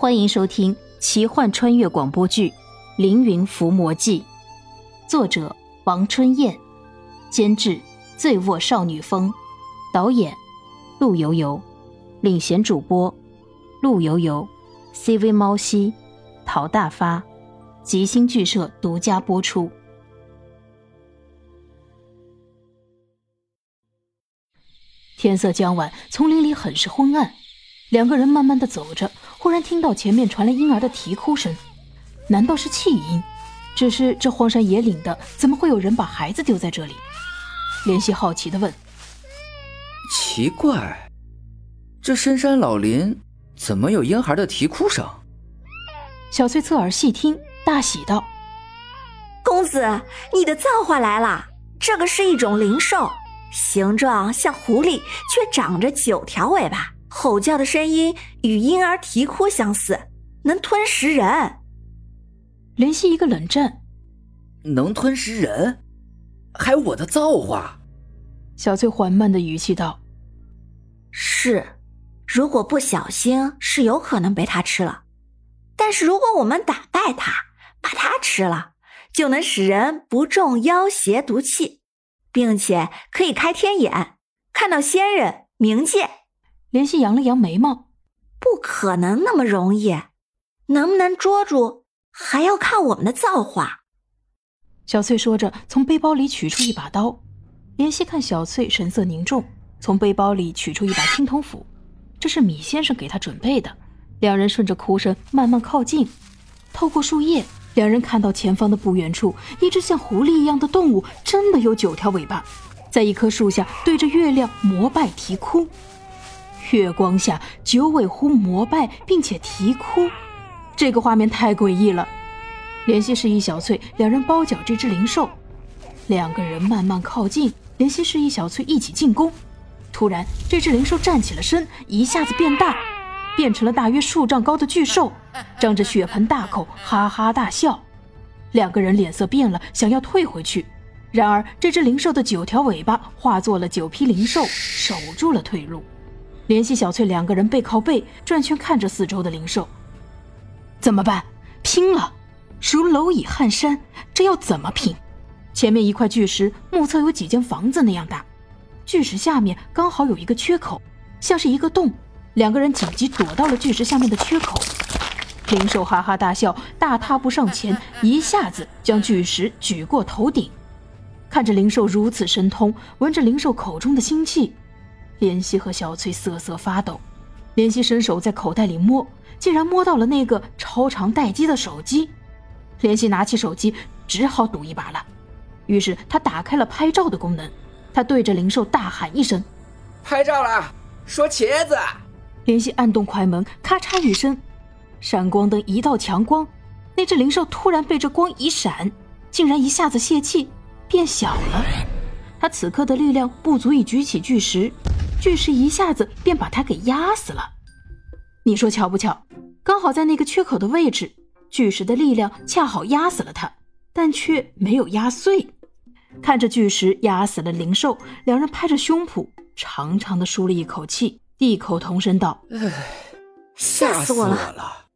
欢迎收听奇幻穿越广播剧《凌云伏魔记》，作者王春燕，监制醉卧少女风，导演陆游游，领衔主播陆游游，CV 猫西，陶大发，吉星剧社独家播出。天色将晚，丛林里很是昏暗。两个人慢慢的走着，忽然听到前面传来婴儿的啼哭声，难道是弃婴？只是这荒山野岭的，怎么会有人把孩子丢在这里？莲希好奇的问：“奇怪，这深山老林怎么有婴孩的啼哭声？”小翠侧耳细听，大喜道：“公子，你的造化来了！这个是一种灵兽，形状像狐狸，却长着九条尾巴。”吼叫的声音与婴儿啼哭相似，能吞食人。林希一个冷震，能吞食人，还有我的造化。小翠缓慢的语气道：“是，如果不小心，是有可能被他吃了。但是如果我们打败他，把他吃了，就能使人不中妖邪毒气，并且可以开天眼，看到仙人冥界。”莲希扬了扬眉毛，不可能那么容易，能不能捉住还要看我们的造化。小翠说着，从背包里取出一把刀。莲希看小翠神色凝重，从背包里取出一把青铜斧，这是米先生给她准备的。两人顺着哭声慢慢靠近，透过树叶，两人看到前方的不远处，一只像狐狸一样的动物，真的有九条尾巴，在一棵树下对着月亮膜拜啼哭。月光下，九尾狐膜拜并且啼哭，这个画面太诡异了。怜惜示意小翠，两人包饺这只灵兽。两个人慢慢靠近，怜惜示意小翠一起进攻。突然，这只灵兽站起了身，一下子变大，变成了大约数丈高的巨兽，张着血盆大口，哈哈大笑。两个人脸色变了，想要退回去，然而这只灵兽的九条尾巴化作了九匹灵兽，守住了退路。联系小翠两个人背靠背转圈看着四周的灵兽，怎么办？拼了！如蝼蚁撼山，这要怎么拼？前面一块巨石，目测有几间房子那样大，巨石下面刚好有一个缺口，像是一个洞。两个人紧急躲到了巨石下面的缺口。灵兽哈哈大笑，大踏步上前，一下子将巨石举过头顶。看着灵兽如此神通，闻着灵兽口中的腥气。怜惜和小翠瑟瑟发抖，怜惜伸手在口袋里摸，竟然摸到了那个超长待机的手机。怜惜拿起手机，只好赌一把了。于是他打开了拍照的功能，他对着灵兽大喊一声：“拍照了，说茄子。”怜惜按动快门，咔嚓一声，闪光灯一道强光，那只灵兽突然被这光一闪，竟然一下子泄气变小了。他此刻的力量不足以举起巨石。巨石一下子便把他给压死了，你说巧不巧？刚好在那个缺口的位置，巨石的力量恰好压死了他，但却没有压碎。看着巨石压死了灵兽，两人拍着胸脯，长长的舒了一口气，异口同声道：“吓死我了！”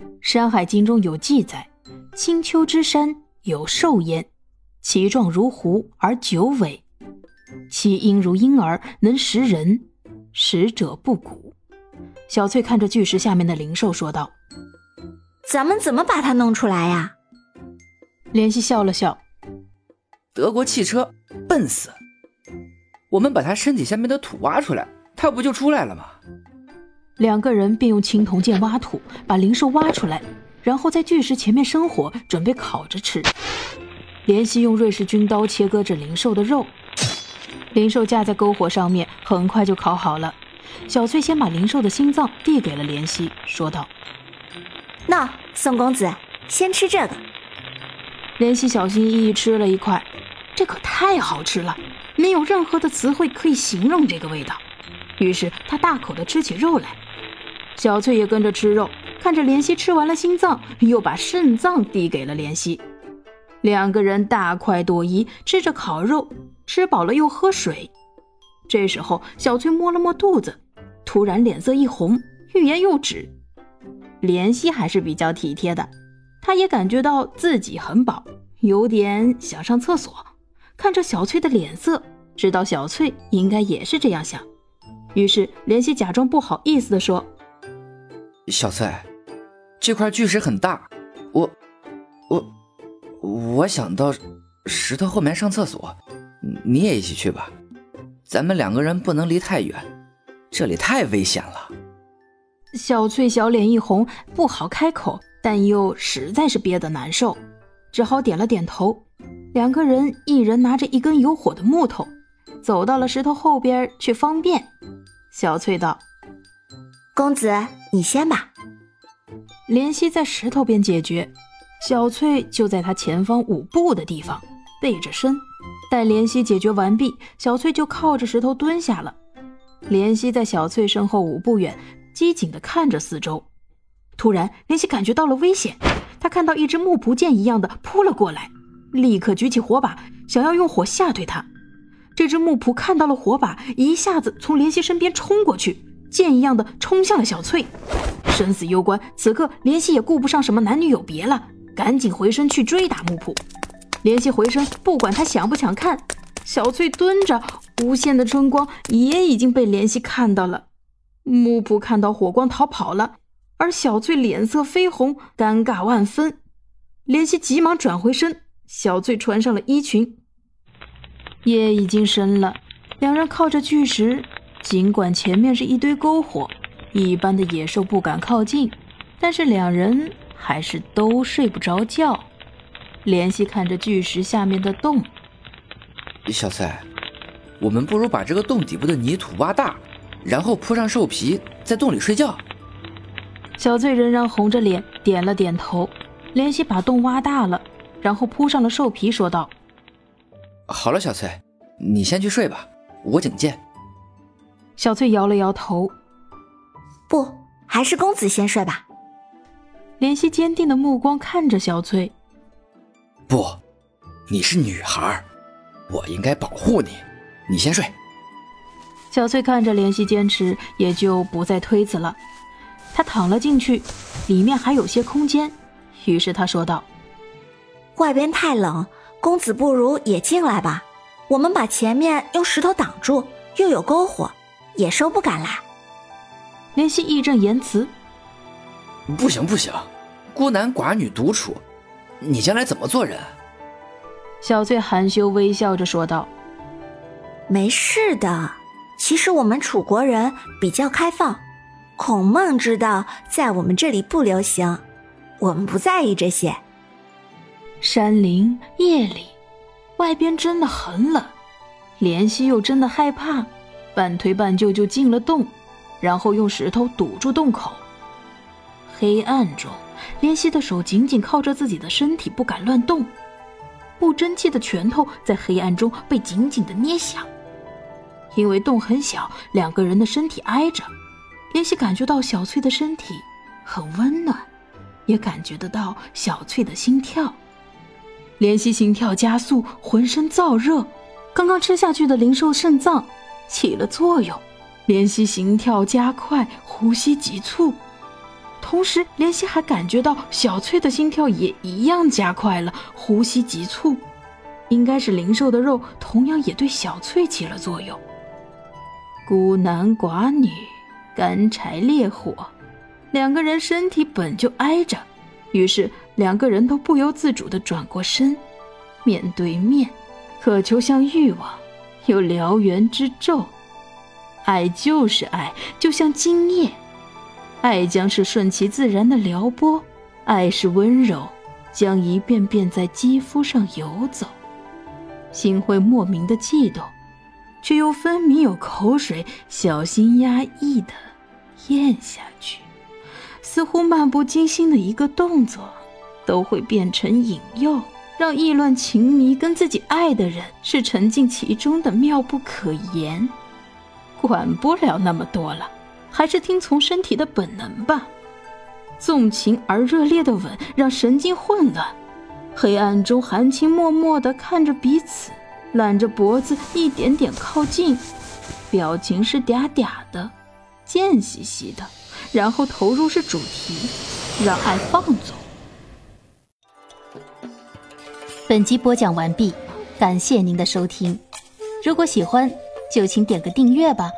《山海经》中有记载：“青丘之山有兽焉，其状如狐而九尾。”其婴如婴儿，能食人，食者不蛊。小翠看着巨石下面的灵兽说道：“咱们怎么把它弄出来呀？”怜惜笑了笑：“德国汽车，笨死！我们把它身体下面的土挖出来，它不就出来了吗？”两个人便用青铜剑挖土，把灵兽挖出来，然后在巨石前面生火，准备烤着吃。怜惜用瑞士军刀切割着灵兽的肉。灵兽架在篝火上面，很快就烤好了。小翠先把灵兽的心脏递给了怜惜，说道：“那宋公子先吃这个。”怜惜小心翼翼吃了一块，这可太好吃了，没有任何的词汇可以形容这个味道。于是他大口的吃起肉来。小翠也跟着吃肉，看着怜惜吃完了心脏，又把肾脏递给了怜惜。两个人大快朵颐，吃着烤肉。吃饱了又喝水，这时候小翠摸了摸肚子，突然脸色一红，欲言又止。怜惜还是比较体贴的，他也感觉到自己很饱，有点想上厕所。看着小翠的脸色，知道小翠应该也是这样想，于是怜惜假装不好意思的说：“小翠，这块巨石很大，我我我想到石头后面上厕所，你也一起去吧。咱们两个人不能离太远，这里太危险了。”小翠小脸一红，不好开口，但又实在是憋得难受，只好点了点头。两个人一人拿着一根有火的木头，走到了石头后边去方便。小翠道：“公子，你先吧。”怜惜在石头边解决，小翠就在他前方五步的地方背着身。待怜惜解决完毕，小翠就靠着石头蹲下了。怜惜在小翠身后五步远，机警地看着四周。突然，怜惜感觉到了危险，他看到一只木蒲剑一样的扑了过来。立刻举起火把，想要用火吓退他。这只木仆看到了火把，一下子从怜惜身边冲过去，箭一样的冲向了小翠。生死攸关，此刻怜惜也顾不上什么男女有别了，赶紧回身去追打木仆。联系回身，不管他想不想看，小翠蹲着，无限的春光也已经被怜惜看到了。木仆看到火光逃跑了，而小翠脸色绯红，尴尬万分。怜惜急忙转回身。小翠穿上了衣裙，夜已经深了。两人靠着巨石，尽管前面是一堆篝火，一般的野兽不敢靠近，但是两人还是都睡不着觉。怜惜看着巨石下面的洞，小翠，我们不如把这个洞底部的泥土挖大，然后铺上兽皮，在洞里睡觉。小翠仍然红着脸点了点头。怜惜把洞挖大了。然后铺上了兽皮，说道：“好了，小翠，你先去睡吧，我警戒。”小翠摇了摇头：“不，还是公子先睡吧。”怜惜坚定的目光看着小翠：“不，你是女孩，我应该保护你，你先睡。”小翠看着怜惜坚持，也就不再推辞了。她躺了进去，里面还有些空间，于是她说道。外边太冷，公子不如也进来吧。我们把前面用石头挡住，又有篝火，野兽不敢来。怜惜义正言辞：“不行不行，孤男寡女独处，你将来怎么做人？”小翠含羞微笑着说道：“没事的，其实我们楚国人比较开放，孔孟之道在我们这里不流行，我们不在意这些。”山林夜里，外边真的很冷，怜惜又真的害怕，半推半就就进了洞，然后用石头堵住洞口。黑暗中，怜惜的手紧紧靠着自己的身体，不敢乱动，不争气的拳头在黑暗中被紧紧的捏响。因为洞很小，两个人的身体挨着，怜惜感觉到小翠的身体很温暖，也感觉得到小翠的心跳。怜惜心跳加速，浑身燥热，刚刚吃下去的灵兽肾脏起了作用。怜惜心跳加快，呼吸急促，同时怜惜还感觉到小翠的心跳也一样加快了，呼吸急促。应该是灵兽的肉同样也对小翠起了作用。孤男寡女，干柴烈火，两个人身体本就挨着。于是两个人都不由自主地转过身，面对面，渴求像欲望，有燎原之咒。爱就是爱，就像今夜，爱将是顺其自然的撩拨，爱是温柔，将一遍遍在肌肤上游走。心会莫名的悸动，却又分明有口水，小心压抑的咽下去。似乎漫不经心的一个动作，都会变成引诱，让意乱情迷跟自己爱的人是沉浸其中的妙不可言。管不了那么多了，还是听从身体的本能吧。纵情而热烈的吻让神经混乱，黑暗中含情脉脉的看着彼此，揽着脖子一点点靠近，表情是嗲嗲的，贱兮兮的。然后投入是主题，让爱放纵。本集播讲完毕，感谢您的收听。如果喜欢，就请点个订阅吧。